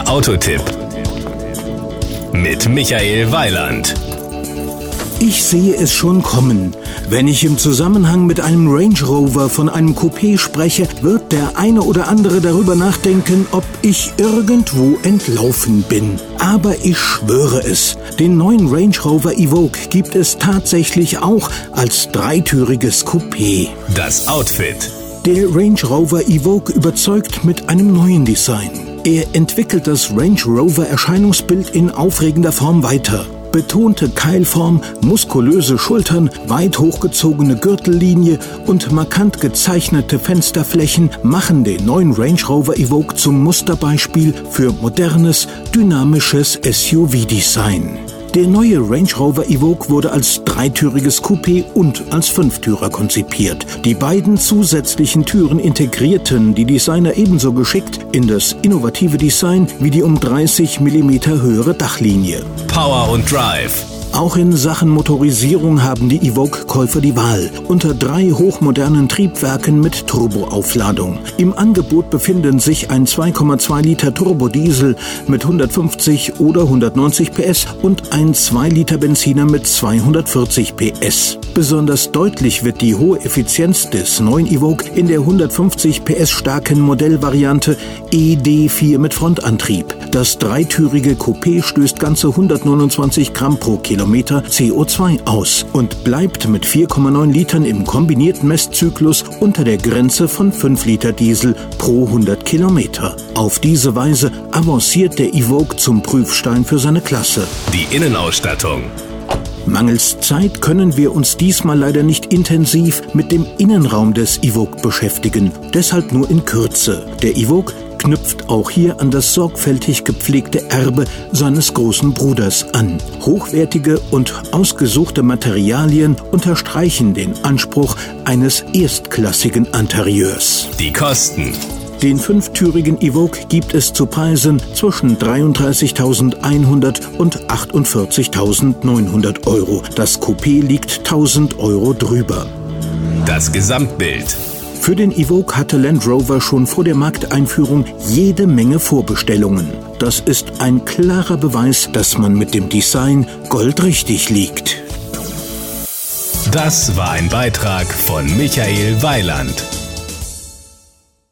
Der Autotipp mit Michael Weiland. Ich sehe es schon kommen. Wenn ich im Zusammenhang mit einem Range Rover von einem Coupé spreche, wird der eine oder andere darüber nachdenken, ob ich irgendwo entlaufen bin. Aber ich schwöre es, den neuen Range Rover Evoque gibt es tatsächlich auch als dreitüriges Coupé. Das Outfit. Der Range Rover Evoque überzeugt mit einem neuen Design. Er entwickelt das Range Rover Erscheinungsbild in aufregender Form weiter. Betonte Keilform, muskulöse Schultern, weit hochgezogene Gürtellinie und markant gezeichnete Fensterflächen machen den neuen Range Rover Evoque zum Musterbeispiel für modernes, dynamisches SUV-Design. Der neue Range Rover Evoque wurde als dreitüriges Coupé und als Fünftürer konzipiert. Die beiden zusätzlichen Türen integrierten die Designer ebenso geschickt in das innovative Design wie die um 30 mm höhere Dachlinie. Power und Drive. Auch in Sachen Motorisierung haben die Evoque-Käufer die Wahl. Unter drei hochmodernen Triebwerken mit Turboaufladung. Im Angebot befinden sich ein 2,2 Liter Turbodiesel mit 150 oder 190 PS und ein 2 Liter Benziner mit 240 PS. Besonders deutlich wird die hohe Effizienz des neuen Evoque in der 150 PS starken Modellvariante ED4 mit Frontantrieb. Das dreitürige Coupé stößt ganze 129 Gramm pro Kilometer CO2 aus und bleibt mit 4,9 Litern im kombinierten Messzyklus unter der Grenze von 5 Liter Diesel pro 100 Kilometer. Auf diese Weise avanciert der Evoque zum Prüfstein für seine Klasse. Die Innenausstattung. Mangels Zeit können wir uns diesmal leider nicht intensiv mit dem Innenraum des Evoque beschäftigen, deshalb nur in Kürze. Der Evoque knüpft auch hier an das sorgfältig gepflegte Erbe seines großen Bruders an. Hochwertige und ausgesuchte Materialien unterstreichen den Anspruch eines erstklassigen Interieurs. Die Kosten. Den fünftürigen Evoque gibt es zu Preisen zwischen 33.100 und 48.900 Euro. Das Coupé liegt 1000 Euro drüber. Das Gesamtbild. Für den Evoque hatte Land Rover schon vor der Markteinführung jede Menge Vorbestellungen. Das ist ein klarer Beweis, dass man mit dem Design goldrichtig liegt. Das war ein Beitrag von Michael Weiland.